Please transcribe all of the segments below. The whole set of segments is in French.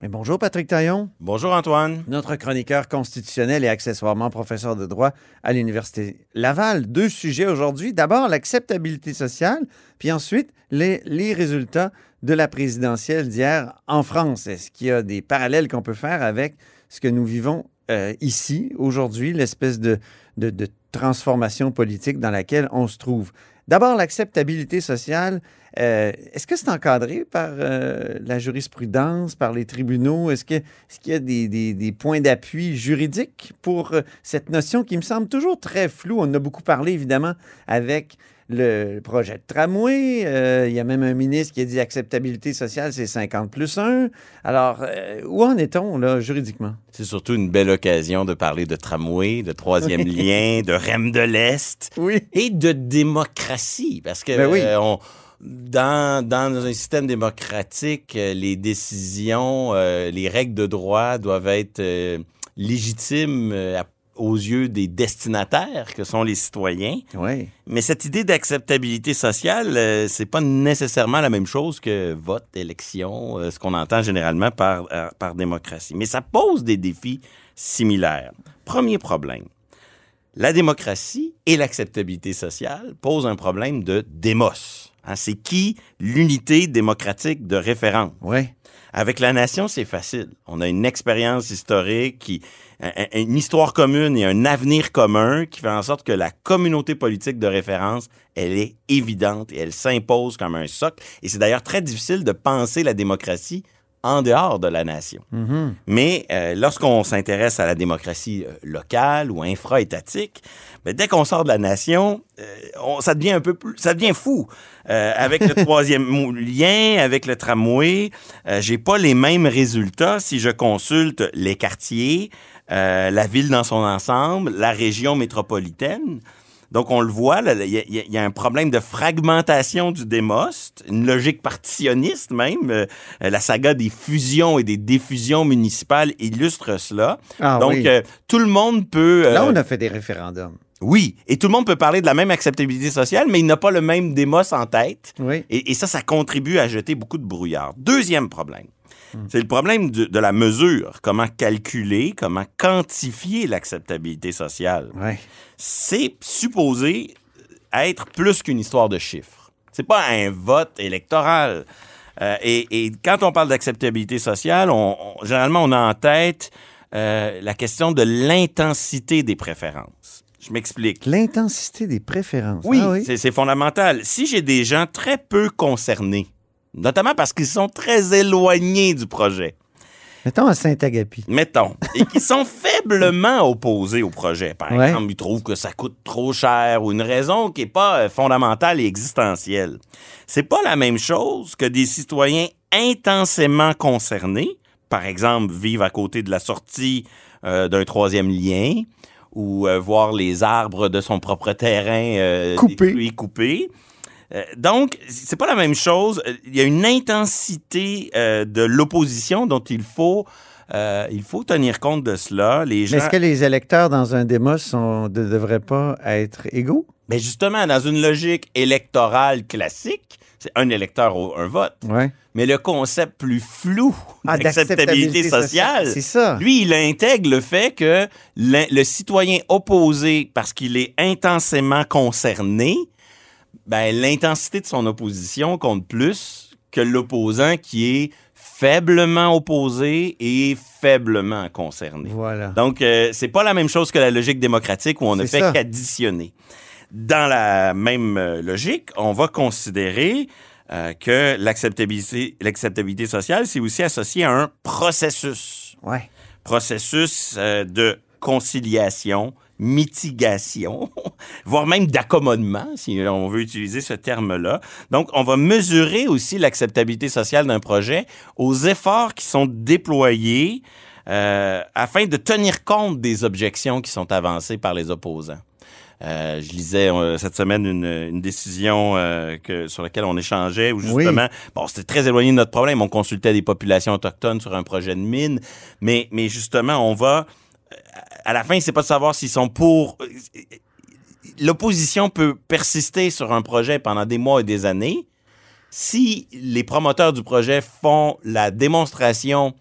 Mais bonjour Patrick Taillon, Bonjour Antoine. notre chroniqueur constitutionnel et accessoirement professeur de droit à l'Université Laval. Deux sujets aujourd'hui. D'abord, l'acceptabilité sociale, puis ensuite, les, les résultats de la présidentielle d'hier en France. Est-ce qu'il y a des parallèles qu'on peut faire avec ce que nous vivons euh, ici, aujourd'hui, l'espèce de, de, de transformation politique dans laquelle on se trouve? D'abord, l'acceptabilité sociale, euh, est-ce que c'est encadré par euh, la jurisprudence, par les tribunaux? Est-ce qu'il y a des, des- points d'appui juridiques pour euh, cette notion qui me semble toujours très floue? On a beaucoup parlé, évidemment, avec le projet de tramway. Euh, il y a même un ministre qui a dit acceptabilité sociale, c'est 50 plus 1. Alors, euh, où en est-on, là, juridiquement? C'est surtout une belle occasion de parler de tramway, de troisième lien, de REM de l'Est Oui. et de démocratie. Parce que Ben oui. euh, on- dans, dans un système démocratique, les décisions, les règles de droit doivent être légitimes à- aux yeux des destinataires que sont les citoyens. Oui. Mais cette idée d'acceptabilité sociale, euh, c'est pas nécessairement la même chose que vote, élection, euh, ce qu'on entend généralement par, euh, par démocratie. Mais ça pose des défis similaires. Premier problème. La démocratie et l'acceptabilité sociale posent un problème de démos. Hein, c'est qui l'unité démocratique de référence? Oui. Avec la nation, c'est facile. On a une expérience historique, qui, une histoire commune et un avenir commun qui fait en sorte que la communauté politique de référence, elle est évidente et elle s'impose comme un socle. Et c'est d'ailleurs très difficile de penser la démocratie en dehors de la nation. Mhm. Mais euh, lorsqu'on s'intéresse à la démocratie euh, locale ou infra-étatique, ben, dès qu'on sort de la nation, euh, on- ça devient un peu plus, ça devient fou. Avec le troisième lien, avec le tramway, j'ai pas les mêmes résultats si je consulte les quartiers, la ville dans son ensemble, la région métropolitaine. Donc, on le voit, il y, a- y un problème de fragmentation du démoste, une logique partitionniste même. Euh, euh, la saga des fusions et des diffusions municipales illustre cela. Ah Donc, oui. euh, tout le monde peut... euh, Là, on a fait des référendums. Oui, et tout le monde peut parler de la même acceptabilité sociale, mais il n'a pas le même démos en tête. Oui. Et, et ça, ça contribue à jeter beaucoup de brouillard. Deuxième problème, c'est le problème de, de la mesure. Comment calculer, comment quantifier l'acceptabilité sociale? Oui. C'est supposé être plus qu'une histoire de chiffres. C'est pas un vote électoral. Euh, et, et quand on parle d'acceptabilité sociale, on, on- généralement, on a en tête euh, la question de l'intensité des préférences. Je m'explique. L'intensité des préférences. Oui, Ah c'est- c'est fondamental. Si j'ai des gens très peu concernés, notamment parce qu'ils sont très éloignés du projet, Mettons à Saint-Agapi. mettons, et qui sont faiblement opposés au projet. Par Ouais. exemple, ils trouvent que ça coûte trop cher ou une raison qui n'est pas euh, fondamentale et existentielle. C'est pas la même chose que des citoyens intensément concernés, par exemple, vivre à côté de la sortie euh, d'un troisième lien ou euh, voir les arbres de son propre terrain euh, coupés. Euh, donc, c'est pas la même chose. Il y a une intensité euh, de l'opposition dont il faut, euh, il faut tenir compte de cela. Les gens, Mais est-ce que les électeurs dans un sont- ne devraient pas être égaux? Ben justement, dans une logique électorale classique, c'est un électeur au- un vote. Oui. Mais le concept plus flou Ah, d'acceptabilité sociale, ça. lui, il intègre le fait que le citoyen opposé, parce qu'il est intensément concerné, ben, l'intensité de son opposition compte plus que l'opposant qui est faiblement opposé et faiblement concerné. Voilà. Donc, euh, c'est pas la même chose que la logique démocratique où on ne fait qu'additionner. Dans la même euh, logique, on va considérer euh, que l'acceptabilité, l'acceptabilité sociale, c'est aussi associé à un processus. Ouais. Processus euh, de conciliation, mitigation, voire même d'accommodement, si on veut utiliser ce terme-là. Donc, on va mesurer aussi l'acceptabilité sociale d'un projet aux efforts qui sont déployés euh, afin de tenir compte des objections qui sont avancées par les opposants. Euh, je lisais euh, cette semaine une, une décision euh, que, sur laquelle on échangeait où Oui. justement, bon, c'était très éloigné de notre problème. On consultait des populations autochtones sur un projet de mine, mais, mais justement, on va à la fin, c'est pas de savoir s'ils sont pour. euh, L'opposition peut persister sur un projet pendant des mois et des années si les promoteurs du projet font la démonstration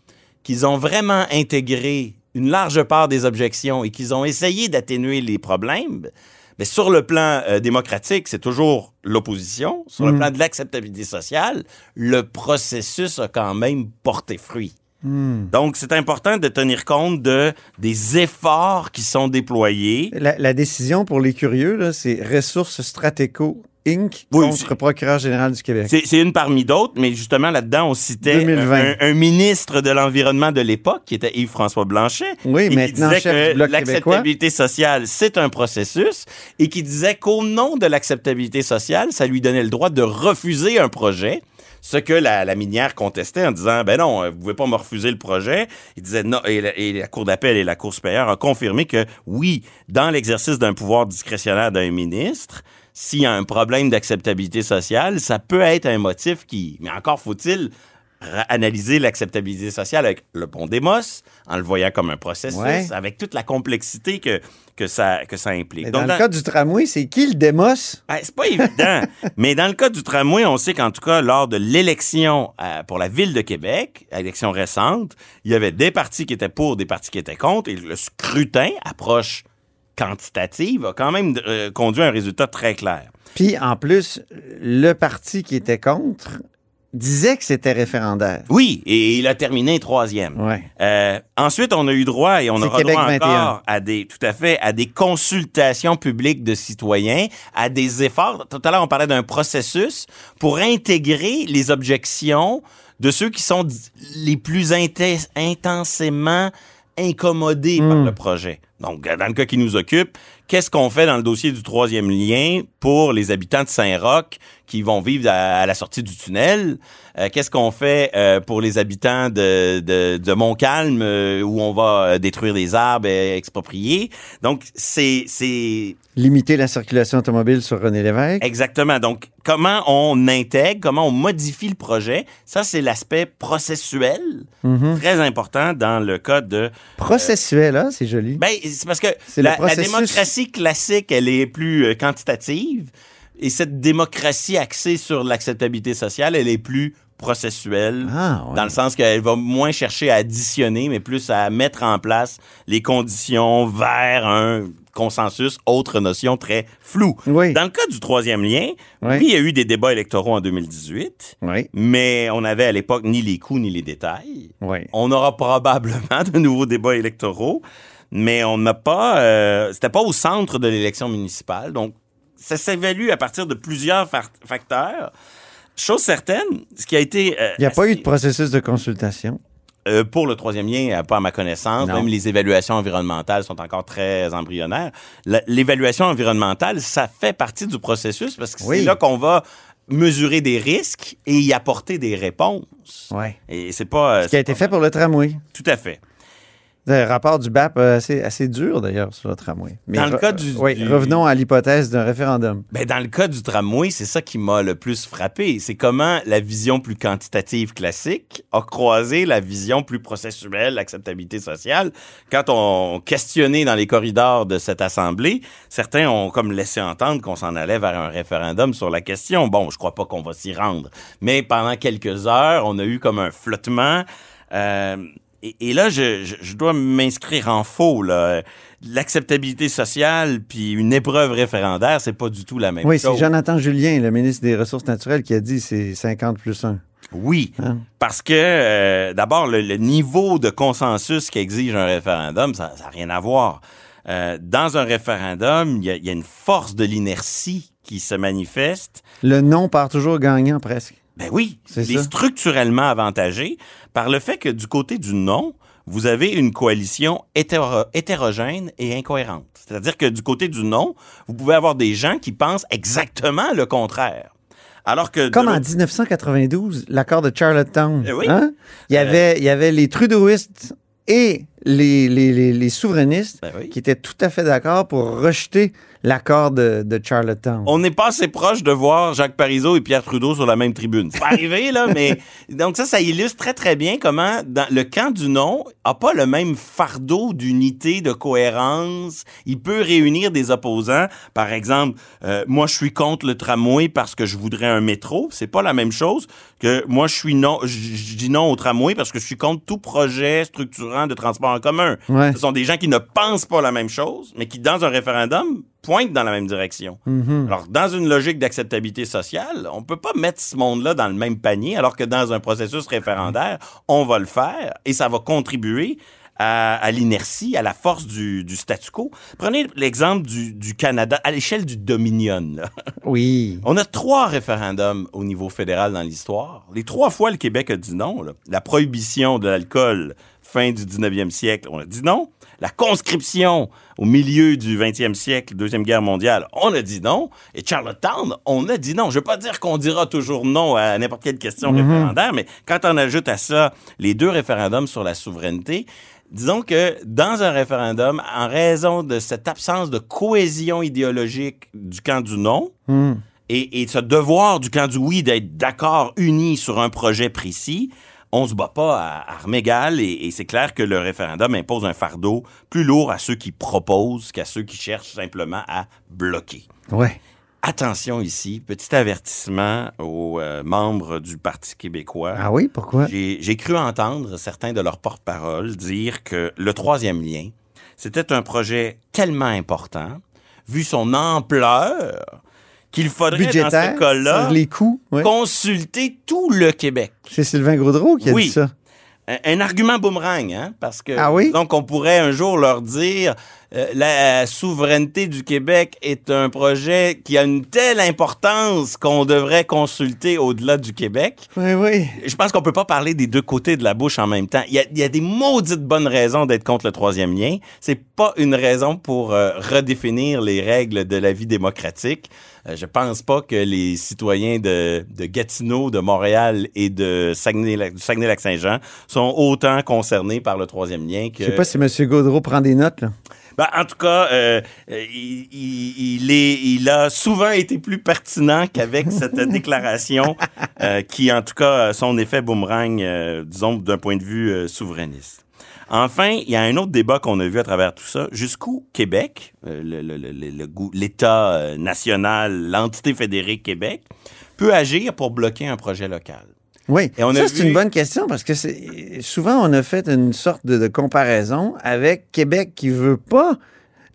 qu'ils ont vraiment intégré une large part des objections et qu'ils ont essayé d'atténuer les problèmes, mais sur le plan euh, démocratique, c'est toujours l'opposition. Sur le Mm. plan de l'acceptabilité sociale, le processus a quand même porté fruit. Hmm. Donc, c'est important de tenir compte de, des efforts qui sont déployés. La, la décision pour les curieux, c'est Ressources Stratéco Inc. Oui, contre procureur général du Québec. C'est une parmi d'autres, mais justement, là-dedans, on citait 2020. un, un ministre de l'Environnement de l'époque, qui était Yves-François Blanchet. Oui, et qui maintenant disait chef que l'acceptabilité sociale, c'est un processus, et qui disait qu'au nom de l'acceptabilité sociale, ça lui donnait le droit de refuser un projet. Ce que la, la minière contestait en disant, ben non, euh, vous pouvez pas me refuser le projet. Il disait non, et la, et la Cour d'appel et la Cour supérieure ont confirmé que oui, dans l'exercice d'un pouvoir discrétionnaire d'un ministre, s'il y a un problème d'acceptabilité sociale, ça peut être un motif qui, mais encore faut-il analyser l'acceptabilité sociale avec le pont Demos, en le voyant comme un processus, Ouais. avec toute la complexité que, que, ça, que ça implique. Mais Donc, dans dans- le cas du tramway, c'est qui le démos? ah, c'est pas évident. Mais dans le cas du tramway, on sait qu'en tout cas, lors de l'élection euh, pour la ville de Québec, élection récente, il y avait des partis qui étaient pour, des partis qui étaient contre, et le scrutin, approche quantitative, a quand même euh, conduit à un résultat très clair. Puis en plus, le parti qui était contre disait que c'était référendaire. Oui, et il a terminé troisième. Ouais. Euh, ensuite, on a eu droit, et on aura Québec droit 21. encore à des, tout à fait, à des consultations publiques de citoyens, à des efforts. Tout à l'heure, on parlait d'un processus pour intégrer les objections de ceux qui sont les plus inten- intensément incommodés par Hmm. le projet. Donc, dans le cas qui nous occupe, qu'est-ce qu'on fait dans le dossier du troisième lien pour les habitants de Saint-Roch qui vont vivre à, à la sortie du tunnel? Euh, qu'est-ce qu'on fait euh, pour les habitants de, de, de Montcalm euh, où on va détruire des arbres et exproprier? Donc, c'est, Limiter la circulation automobile sur René Lévesque. exactement. Donc, comment on intègre, comment on modifie le projet? Ça, c'est l'aspect processuel, Mhm. très important dans le cas de Processuel, hein, c'est joli. ben, c'est parce que la, démocratie classique, elle est plus quantitative. Et cette démocratie axée sur l'acceptabilité sociale, elle est plus processuelle. ah, ouais. Dans le sens qu'elle va moins chercher à additionner, mais plus à mettre en place les conditions vers un consensus, autre notion très floue. Oui. Dans le cas du troisième lien, Oui. il y a eu des débats électoraux en 2018, Oui, mais on n'avait à l'époque ni les coûts ni les détails. On aura probablement de nouveaux débats électoraux, mais on n'a pas. euh, C'était pas au centre de l'élection municipale. Donc, ça s'évalue à partir de plusieurs fa- facteurs. Chose certaine, ce qui a été. euh, Il n'y a pas eu de processus de consultation? euh, pour le troisième lien, pas à ma connaissance. Non. Même les évaluations environnementales sont encore très embryonnaires. L'évaluation environnementale, ça fait partie du processus parce que Oui. c'est là qu'on va mesurer des risques et y apporter des réponses. Oui. Et c'est pas. euh, Ce qui a été fait pour le tramway. Tout à fait. Le rapport du BAP euh, assez, assez dur, d'ailleurs, sur le tramway. Mais Dans le cas du- Oui, du- revenons à l'hypothèse d'un référendum. Ben, dans le cas du tramway, c'est ça qui m'a le plus frappé. C'est comment la vision plus quantitative classique a croisé la vision plus processuelle, l'acceptabilité sociale. Quand on questionnait dans les corridors de cette assemblée, certains ont comme laissé entendre qu'on s'en allait vers un référendum sur la question. Bon, je crois pas qu'on va s'y rendre. Mais pendant quelques heures, on a eu comme un flottement. Euh, et, et là, je, je- je dois m'inscrire en faux. là. L'acceptabilité sociale puis une épreuve référendaire, c'est pas du tout la même Oui, c'est chose. Jonathan Julien, le ministre des Ressources naturelles, qui a dit c'est 50 plus 1. Oui, Hein? parce que euh, d'abord, le, le niveau de consensus qu'exige un référendum, ça n'a rien à voir. Euh, dans un référendum, il y, a- il y a une force de l'inertie qui se manifeste. Le non part toujours gagnant, presque. Ben oui, C'est ça. structurellement avantagé par le fait que du côté du non, vous avez une coalition hétéro- hétérogène et incohérente. C'est-à-dire que du côté du non, vous pouvez avoir des gens qui pensent exactement le contraire. Alors que Comme en l'autre- 1992, l'accord de Charlottetown. Eh oui. Hein? Il, y avait, il y avait les trudeauistes et les, les, les, les souverainistes Ben oui. qui étaient tout à fait d'accord pour rejeter l'accord de, de Charlottetown. On n'est pas assez proche de voir Jacques Parizeau et Pierre Trudeau sur la même tribune. C'est pas arrivé, là, mais donc ça, ça illustre très, très bien comment dans le camp du non a pas le même fardeau d'unité, de cohérence. Il peut réunir des opposants. Par exemple, euh, moi, je suis contre le tramway parce que je voudrais un métro. C'est pas la même chose que moi, je suis non, je je dis non au tramway parce que je suis contre tout projet structurant de transport en commun. Ouais. Ce sont des gens qui ne pensent pas la même chose, mais qui, dans un référendum, pointent dans la même direction. Mhm. Alors, dans une logique d'acceptabilité sociale, on peut pas mettre ce monde-là dans le même panier, alors que dans un processus référendaire, on va le faire et ça va contribuer à, à l'inertie, à la force du, du statu quo. Prenez l'exemple du, du Canada à l'échelle du Dominion. là. Oui. On a trois référendums au niveau fédéral dans l'histoire. Les trois fois, le Québec a dit non. là. La prohibition de l'alcool, fin du 19e siècle, on a dit non. La conscription au milieu du 20e siècle, Deuxième Guerre mondiale, on a dit non. Et Charlottetown, on a dit non. Je veux pas dire qu'on dira toujours non à n'importe quelle question référendaire, mais quand on ajoute à ça les deux référendums sur la souveraineté, disons que dans un référendum, en raison de cette absence de cohésion idéologique du camp du non, Hmm. et, et ce devoir du camp du oui d'être d'accord, unis sur un projet précis, on se bat pas à armes égales et, et c'est clair que le référendum impose un fardeau plus lourd à ceux qui proposent qu'à ceux qui cherchent simplement à bloquer. Ouais. Attention ici, petit avertissement aux euh, membres du Parti québécois. Ah oui, pourquoi? J'ai cru entendre certains de leurs porte-parole dire que le troisième lien, c'était un projet tellement important, vu son ampleur, qu'il faudrait, dans ce cas-là, les coûts. ouais. consulter tout le Québec. C'est Sylvain Gaudreau qui a Oui. dit ça. Un, un argument boomerang, hein, parce que Ah oui? donc on pourrait un jour leur dire euh, la souveraineté du Québec est un projet qui a une telle importance qu'on devrait consulter au-delà du Québec. Oui, oui. Je pense qu'on peut pas parler des deux côtés de la bouche en même temps. Il y a, il y a des maudites bonnes raisons d'être contre le troisième lien. C'est pas une raison pour euh, redéfinir les règles de la vie démocratique. Euh, je pense pas que les citoyens de, de Gatineau, de Montréal et de Saguenay-Lac-Saint-Jean sont autant concernés par le troisième lien que... Je sais pas si M. Gaudreau prend des notes, là. Ben, en tout cas, euh, euh, il, il- il est, il a souvent été plus pertinent qu'avec cette déclaration euh, qui, en tout cas, son effet boomerang, euh, disons, d'un point de vue souverainiste. Enfin, il y a un autre débat qu'on a vu à travers tout ça. Jusqu'où Québec, le- le- le- l'État national, l'entité fédérée Québec, peut agir pour bloquer un projet local? Oui, Et on a ça, c'est vu- une bonne question parce que c'est souvent, on a fait une sorte de, de comparaison avec Québec qui veut pas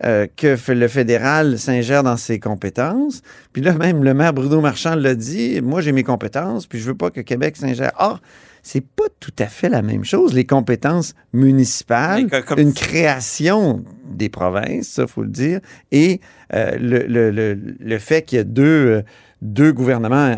euh, que le fédéral s'ingère dans ses compétences. Puis là, même le maire Bruno Marchand l'a dit, moi j'ai mes compétences, puis je veux pas que Québec s'ingère. Or, c'est pas tout à fait la même chose. Les compétences municipales, comme- une création des provinces, ça faut le dire, et euh, le, le- le- le fait qu'il y a deux, euh, deux gouvernements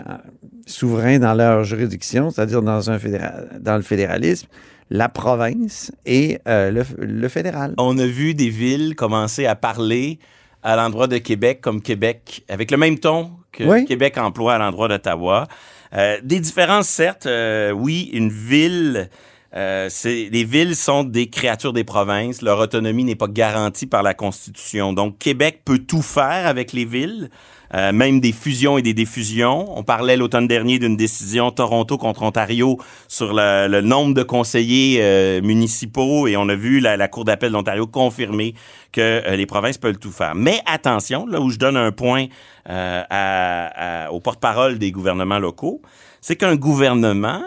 souverains dans leur juridiction, c'est-à-dire dans, un fédéral, dans le fédéralisme, la province et euh, le, le fédéral. on a vu des villes commencer à parler à l'endroit de Québec comme Québec, avec le même ton que Oui. Québec emploie à l'endroit d'Ottawa. Euh, des différences, certes. euh, oui, une ville, euh, les villes sont des créatures des provinces. Leur autonomie n'est pas garantie par la Constitution. Donc, Québec peut tout faire avec les villes. Euh, même des fusions et des défusions. On parlait l'automne dernier d'une décision Toronto contre Ontario sur le, le nombre de conseillers euh, municipaux et on a vu la, la Cour d'appel d'Ontario confirmer que euh, les provinces peuvent tout faire. Mais attention, là où je donne un point euh, à, à- au porte-parole des gouvernements locaux, c'est qu'un gouvernement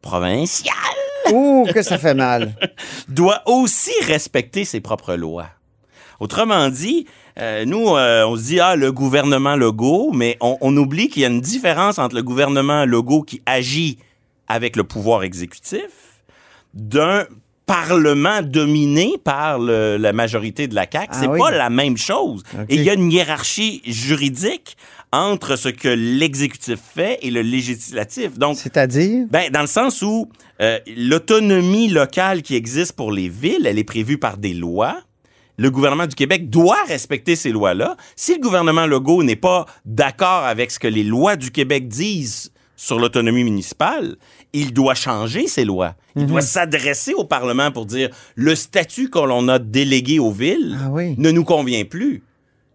provincial Ouh, que ça fait mal. doit aussi respecter ses propres lois. Autrement dit, euh, nous, euh, on se dit, ah, le gouvernement Legault, mais on, on oublie qu'il y a une différence entre le gouvernement Legault qui agit avec le pouvoir exécutif d'un parlement dominé par le- la majorité de la CAQ. Ah c'est oui. pas la même chose. Et il y a une hiérarchie juridique entre ce que l'exécutif fait et le législatif. Donc, C'est-à-dire? ben, dans le sens où euh, l'autonomie locale qui existe pour les villes, elle est prévue par des lois. Le gouvernement du Québec doit respecter ces lois-là. Si le gouvernement Legault n'est pas d'accord avec ce que les lois du Québec disent sur l'autonomie municipale, il doit changer ses lois. Il Mhm. doit s'adresser au Parlement pour dire le statut que l'on a délégué aux villes Ah oui. ne nous convient plus.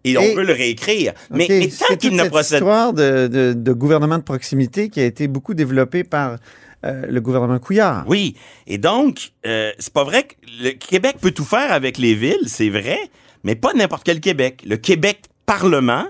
Et on peut le réécrire. Mais, c'est tant qu'il toute ne cette procède histoire de, de- de gouvernement de proximité qui a été beaucoup développée par euh, le gouvernement Couillard. Oui. Et donc, euh, c'est pas vrai que le Québec peut tout faire avec les villes, c'est vrai, mais pas n'importe quel Québec. Le Québec Parlement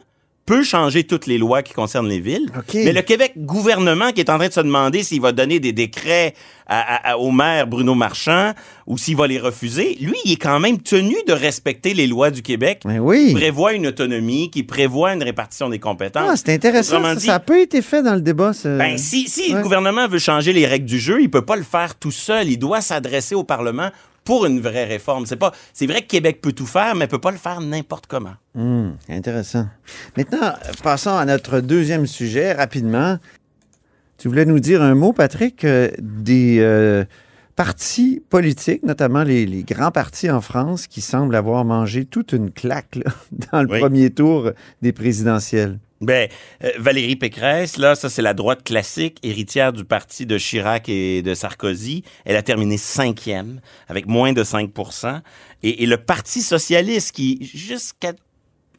peut changer toutes les lois qui concernent les villes. Mais le Québec gouvernement qui est en train de se demander s'il va donner des décrets à- à- à- au maire Bruno Marchand ou s'il va les refuser, lui, il est quand même tenu de respecter les lois du Québec oui. qui prévoient une autonomie, qui prévoient une répartition des compétences. Ah, c'est intéressant. Ça, a peu été fait dans le débat. ce- Ben, si, si Ouais. le gouvernement veut changer les règles du jeu, il peut pas le faire tout seul. Il doit s'adresser au Parlement pour une vraie réforme. C'est pas, c'est vrai que Québec peut tout faire, mais peut pas le faire n'importe comment. Hmm, intéressant. Maintenant, passons à notre deuxième sujet rapidement. Tu voulais nous dire un mot, Patrick, euh, des euh, partis politiques, notamment les, les grands partis en France, qui semblent avoir mangé toute une claque là, dans le Oui. premier tour des présidentielles. Ben, euh, Valérie Pécresse, là, ça c'est la droite classique, héritière du parti de Chirac et de Sarkozy. Elle a terminé cinquième, avec moins de 5 et, et le Parti socialiste, qui jusqu'à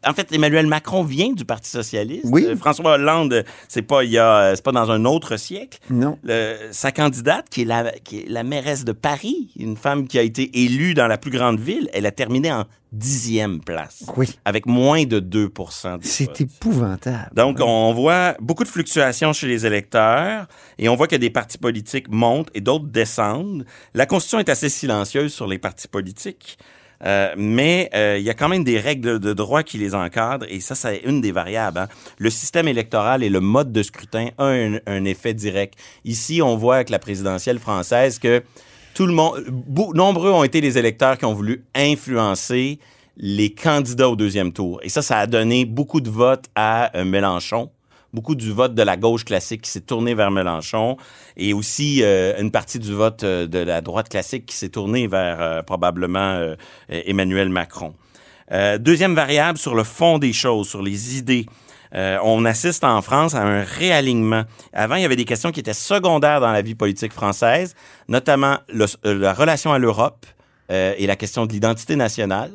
en fait, Emmanuel Macron vient du Parti socialiste. Oui. Euh, François Hollande, c'est pas il y a, c'est pas dans un autre siècle. Non. Le- sa candidate, qui est, la, qui est la mairesse de Paris, une femme qui a été élue dans la plus grande ville, elle a terminé en dixième place, Oui. avec moins de 2 des C'est épouvantable. Donc, on voit beaucoup de fluctuations chez les électeurs et on voit que des partis politiques montent et d'autres descendent. La Constitution est assez silencieuse sur les partis politiques. Euh, mais euh, il y a quand même des règles de droit qui les encadrent et ça, c'est une des variables. hein. Le système électoral et le mode de scrutin ont un, effet direct. Ici, on voit avec la présidentielle française que tout le monde, nombreux ont été les électeurs qui ont voulu influencer les candidats au deuxième tour. Et ça, ça a donné beaucoup de votes à euh, Mélenchon, beaucoup du vote de la gauche classique qui s'est tourné vers Mélenchon, et aussi euh, une partie du vote euh, de la droite classique qui s'est tournée vers euh, probablement Emmanuel Macron. Deuxième variable sur le fond des choses, sur les idées. On assiste en France à un réalignement. Avant, il y avait des questions qui étaient secondaires dans la vie politique française, notamment la relation à l'Europe et la question de l'identité nationale.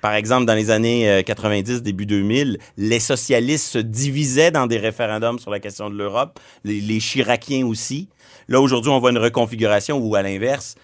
Par exemple, dans les années euh, 90, début 2000, les socialistes se divisaient dans des référendums sur la question de l'Europe, les, les aussi. Là, aujourd'hui, on voit une reconfiguration où, à l'inverse,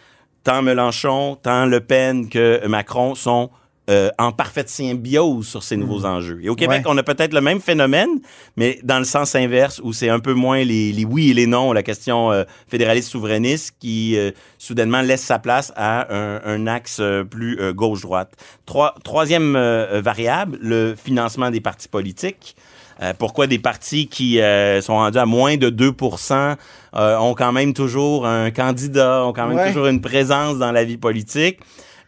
tant Mélenchon, tant Le Pen que Macron sont euh, en parfaite symbiose sur ces nouveaux enjeux. Et au Québec, Ouais. on a peut-être le même phénomène, mais dans le sens inverse, où c'est un peu moins les, les oui et les non, la question euh, fédéraliste souverainiste qui euh, soudainement laisse sa place à un, un axe euh, plus euh, gauche-droite. Trois- troisième variable, le financement des partis politiques. Euh, pourquoi des partis qui euh, sont rendus à moins de 2 euh, ont quand même toujours un candidat, ont quand même Ouais. toujours une présence dans la vie politique?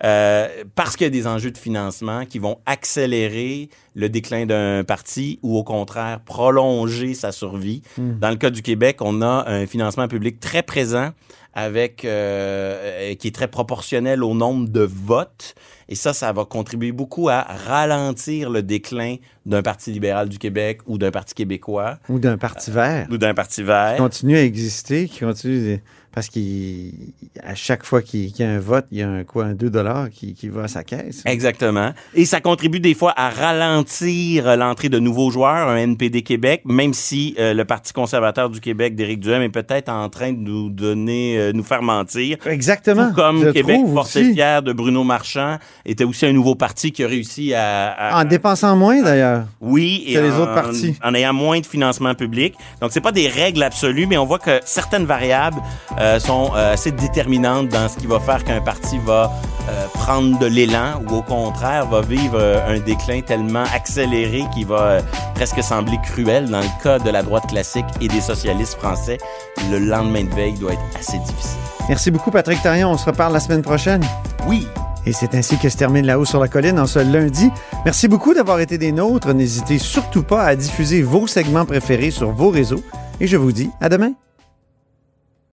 Euh, parce qu'il y a des enjeux de financement qui vont accélérer le déclin d'un parti ou au contraire prolonger sa survie. Dans le cas du Québec, on a un financement public très présent avec euh, euh, qui est très proportionnel au nombre de votes et ça ça va contribuer beaucoup à ralentir le déclin d'un parti libéral du Québec ou d'un parti québécois Ou d'un parti vert. ou d'un parti vert. Qui continue à exister, qui continue. Parce qu'à chaque fois qu'il y a un vote, il y a un, quoi, un 2 qui, qui va à sa caisse. Exactement. Et ça contribue des fois à ralentir l'entrée de nouveaux joueurs, un NPD Québec, même si euh, le Parti conservateur du Québec d'Éric Duhem est peut-être en train de nous donner, euh, nous faire mentir. Exactement. Tout comme je Québec, et fier de Bruno Marchand, était aussi un nouveau parti qui a réussi à... à- En dépensant moins, d'ailleurs. oui, et que les en, autres partis. En ayant moins de financement public. Donc, c'est pas des règles absolues, mais on voit que certaines variables euh, sont euh, assez déterminantes dans ce qui va faire qu'un parti va euh, prendre de l'élan ou au contraire va vivre euh, un déclin tellement accéléré qu'il va euh, presque sembler cruel. Dans le cas de la droite classique et des socialistes français, le lendemain de veille doit être assez difficile. Merci beaucoup, Patrick Tarion. On se reparle la semaine prochaine. Oui, Et c'est ainsi que se termine La Haut sur la Colline en ce lundi. Merci beaucoup d'avoir été des nôtres. N'hésitez surtout pas à diffuser vos segments préférés sur vos réseaux. Et je vous dis à demain.